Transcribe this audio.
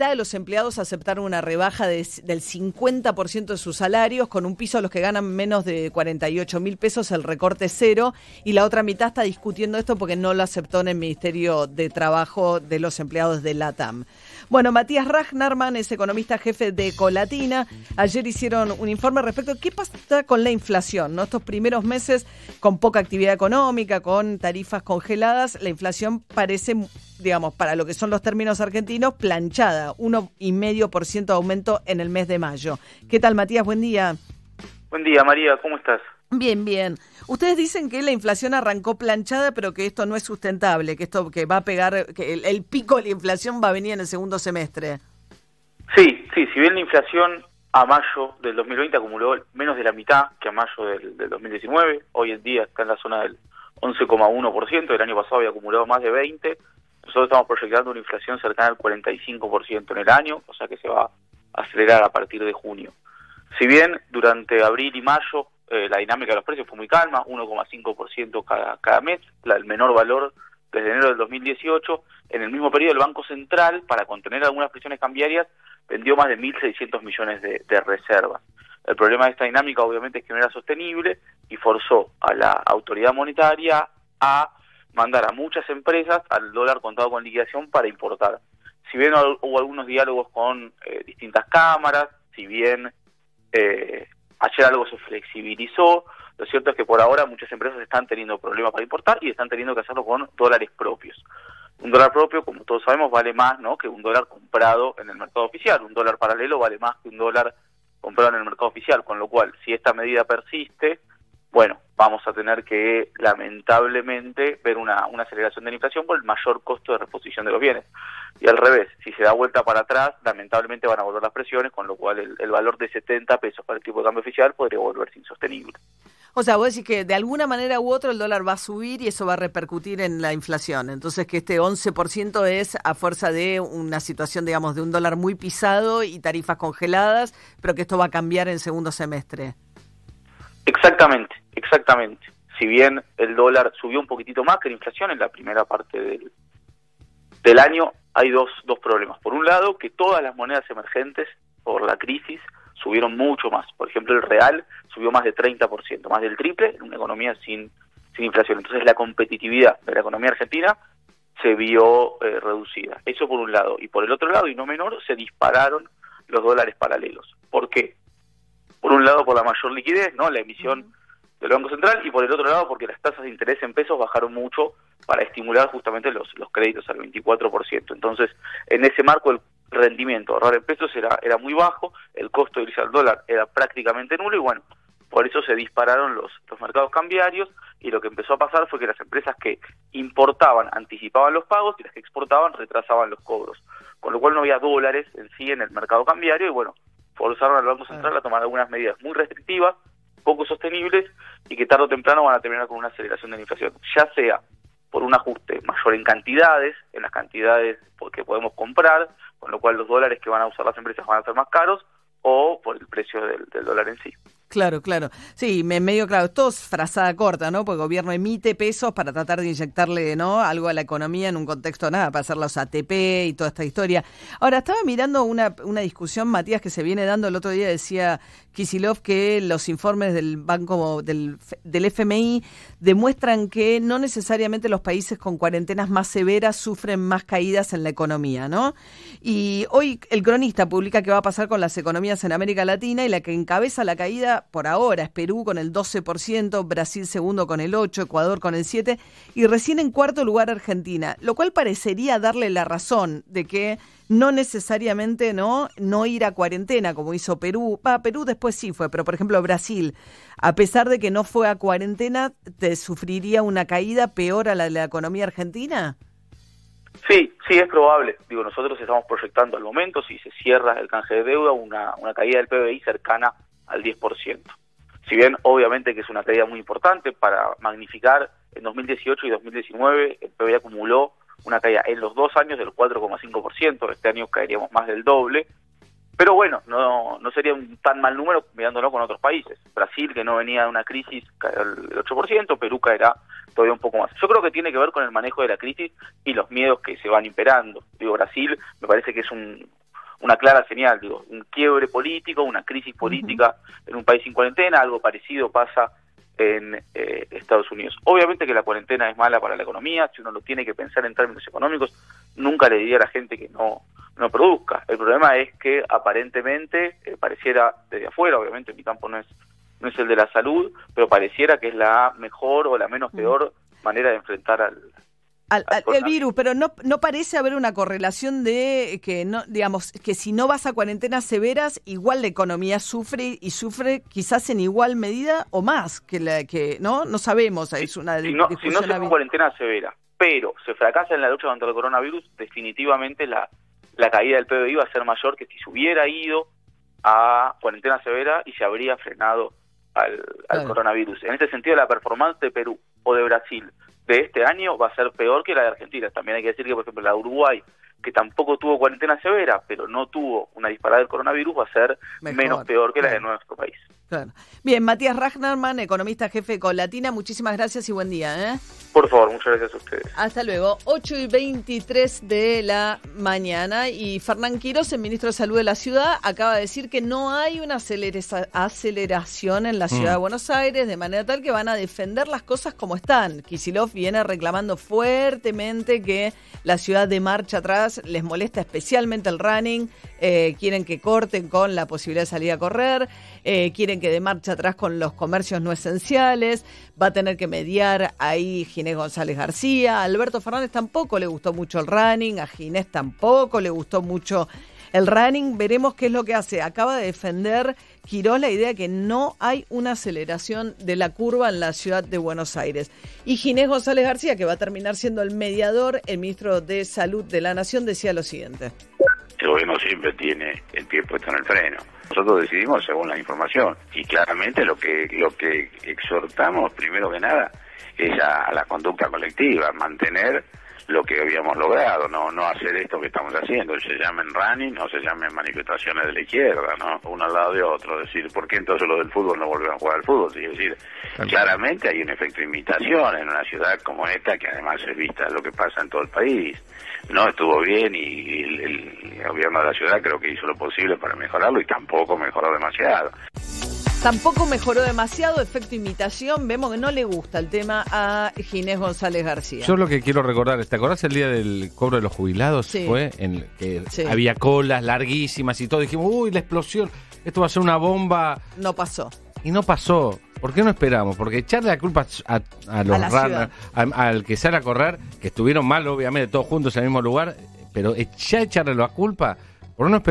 mitad de los empleados aceptaron una rebaja del 50% de sus salarios, con un piso a los que ganan menos de 48 mil pesos, el recorte cero, y la otra mitad está discutiendo esto porque no lo aceptó en el Ministerio de Trabajo de los empleados de LATAM. Bueno, Matías Ragnarman es economista jefe de Colatina. Ayer hicieron un informe respecto a qué pasa con la inflación. ¿no? Estos primeros meses con poca actividad económica, con tarifas congeladas, la inflación parece digamos, para lo que son los términos argentinos, planchada, 1,5% de aumento en el mes de mayo. ¿Qué tal, Matías? Buen día. Buen día, María, ¿cómo estás? Bien, bien. Ustedes dicen que la inflación arrancó planchada, pero que esto no es sustentable, que esto que va a pegar, que el, pico de la inflación va a venir en el segundo semestre. Sí, sí, si bien la inflación a mayo del 2020 acumuló menos de la mitad que a mayo del, del 2019, hoy en día está en la zona del 11,1%, el año pasado había acumulado más de 20%, nosotros estamos proyectando una inflación cercana al 45% en el año, o sea que se va a acelerar a partir de junio. Si bien durante abril y mayo eh, la dinámica de los precios fue muy calma, 1,5% cada, cada mes, la, el menor valor desde enero del 2018, en el mismo periodo el Banco Central, para contener algunas presiones cambiarias, vendió más de 1.600 millones de, reservas. El problema de esta dinámica obviamente es que no era sostenible y forzó a la autoridad monetaria a mandar a muchas empresas al dólar contado con liquidación para importar. Si bien hubo algunos diálogos con eh, distintas cámaras, si bien eh, ayer algo se flexibilizó, lo cierto es que por ahora muchas empresas están teniendo problemas para importar y están teniendo que hacerlo con dólares propios. Un dólar propio, como todos sabemos, vale más ¿no? que un dólar comprado en el mercado oficial. Un dólar paralelo vale más que un dólar comprado en el mercado oficial, con lo cual, si esta medida persiste, bueno, vamos a tener que lamentablemente ver una, una aceleración de la inflación por el mayor costo de reposición de los bienes. Y al revés, si se da vuelta para atrás, lamentablemente van a volver las presiones, con lo cual el, valor de 70 pesos para el tipo de cambio oficial podría volverse insostenible. O sea, vos decís que de alguna manera u otra el dólar va a subir y eso va a repercutir en la inflación. Entonces que este 11% es a fuerza de una situación, digamos, de un dólar muy pisado y tarifas congeladas, pero que esto va a cambiar en segundo semestre. Exactamente, exactamente. Si bien el dólar subió un poquitito más que la inflación en la primera parte del, del año, hay dos, dos problemas. Por un lado, que todas las monedas emergentes por la crisis subieron mucho más. Por ejemplo, el real subió más de 30%, más del triple en una economía sin, sin inflación. Entonces la competitividad de la economía argentina se vio eh, reducida. Eso por un lado. Y por el otro lado, y no menor, se dispararon los dólares paralelos. ¿Por qué? por un lado por la mayor liquidez, ¿no? La emisión del Banco Central y por el otro lado porque las tasas de interés en pesos bajaron mucho para estimular justamente los, los créditos al 24%. Entonces, en ese marco el rendimiento ahorrar en pesos era, era muy bajo, el costo de irse al dólar era prácticamente nulo y bueno, por eso se dispararon los, los mercados cambiarios y lo que empezó a pasar fue que las empresas que importaban anticipaban los pagos y las que exportaban retrasaban los cobros, con lo cual no había dólares en sí en el mercado cambiario y bueno, forzaron al Banco Central a tomar algunas medidas muy restrictivas, poco sostenibles y que tarde o temprano van a terminar con una aceleración de la inflación, ya sea por un ajuste mayor en cantidades, en las cantidades que podemos comprar, con lo cual los dólares que van a usar las empresas van a ser más caros, o por el precio del, del dólar en sí. Claro, claro. Sí, me medio claro. Esto es frazada corta, ¿no? Porque el gobierno emite pesos para tratar de inyectarle, ¿no? Algo a la economía en un contexto nada, para hacer los ATP y toda esta historia. Ahora, estaba mirando una, una discusión, Matías, que se viene dando el otro día, decía Kisilov que los informes del Banco, del, del FMI, demuestran que no necesariamente los países con cuarentenas más severas sufren más caídas en la economía, ¿no? Y hoy el cronista publica qué va a pasar con las economías en América Latina y la que encabeza la caída por ahora es Perú con el 12%, Brasil segundo con el 8%, Ecuador con el 7% y recién en cuarto lugar Argentina, lo cual parecería darle la razón de que no necesariamente no no ir a cuarentena como hizo Perú. Va, Perú después sí fue, pero por ejemplo Brasil, a pesar de que no fue a cuarentena, ¿te sufriría una caída peor a la de la economía argentina? Sí, sí, es probable. Digo, nosotros estamos proyectando al momento, si se cierra el canje de deuda, una, una caída del PBI cercana al 10%. Si bien obviamente que es una caída muy importante para magnificar, en 2018 y 2019 el PBI acumuló una caída en los dos años del 4,5%, este año caeríamos más del doble, pero bueno, no, no sería un tan mal número mirándolo con otros países. Brasil, que no venía de una crisis, caerá el 8%, Perú caerá todavía un poco más. Yo creo que tiene que ver con el manejo de la crisis y los miedos que se van imperando. Digo, Brasil me parece que es un, una clara señal, digo, un quiebre político, una crisis política en un país sin cuarentena, algo parecido pasa en eh, Estados Unidos. Obviamente que la cuarentena es mala para la economía, si uno lo tiene que pensar en términos económicos, nunca le diría a la gente que no, no produzca. El problema es que aparentemente eh, pareciera desde afuera, obviamente mi campo no es no es el de la salud, pero pareciera que es la mejor o la menos peor manera de enfrentar al, al, el virus, pero no, no parece haber una correlación de que no, digamos, que si no vas a cuarentenas severas, igual la economía sufre y sufre quizás en igual medida o más que la que, ¿no? No sabemos, es una si no, si no se cuarentena severa, pero se fracasa en la lucha contra el coronavirus, definitivamente la, la caída del PBI va a ser mayor que si se hubiera ido a cuarentena severa y se habría frenado al, al coronavirus. En este sentido, la performance de Perú o de Brasil de este año va a ser peor que la de Argentina. También hay que decir que, por ejemplo, la de Uruguay, que tampoco tuvo cuarentena severa, pero no tuvo una disparada del coronavirus, va a ser menos peor que la de nuestro país. Bien, Matías Ragnarman, economista jefe con Latina, muchísimas gracias y buen día. ¿eh? Por favor, muchas gracias a ustedes. Hasta luego. 8 y 23 de la mañana y Fernán Quiroz, el ministro de Salud de la ciudad, acaba de decir que no hay una aceleración en la ciudad de mm. Buenos Aires, de manera tal que van a defender las cosas como están. Kisilov viene reclamando fuertemente que la ciudad de marcha atrás les molesta especialmente el running, eh, quieren que corten con la posibilidad de salir a correr, eh, quieren que de marcha atrás con los comercios no esenciales, va a tener que mediar ahí Ginés González García, a Alberto Fernández tampoco le gustó mucho el running, a Ginés tampoco le gustó mucho el running, veremos qué es lo que hace. Acaba de defender Quirós la idea que no hay una aceleración de la curva en la ciudad de Buenos Aires. Y Ginés González García, que va a terminar siendo el mediador, el ministro de Salud de la Nación, decía lo siguiente el gobierno siempre tiene el pie puesto en el freno. Nosotros decidimos según la información y claramente lo que lo que exhortamos primero que nada es a, la conducta colectiva, mantener lo que habíamos logrado, no no hacer esto que estamos haciendo, se llamen running o se llamen manifestaciones de la izquierda, ¿no? Uno al lado de otro, decir, ¿por qué entonces los del fútbol no volvieron a jugar al fútbol? Es decir, claramente hay un efecto de imitación en una ciudad como esta, que además se vista lo que pasa en todo el país. No estuvo bien y el gobierno de la ciudad creo que hizo lo posible para mejorarlo y tampoco mejoró demasiado. Tampoco mejoró demasiado, efecto imitación. Vemos que no le gusta el tema a Ginés González García. Yo lo que quiero recordar, ¿te acordás el día del cobro de los jubilados? Sí. Fue en que había colas larguísimas y todo. Dijimos, uy, la explosión, esto va a ser una bomba. No pasó. Y no pasó. ¿Por qué no esperamos? Porque echarle la culpa a, los runners, al que sale a correr, que estuvieron mal, obviamente, todos juntos en el mismo lugar, pero ya echarle la culpa, ¿por qué no esperamos?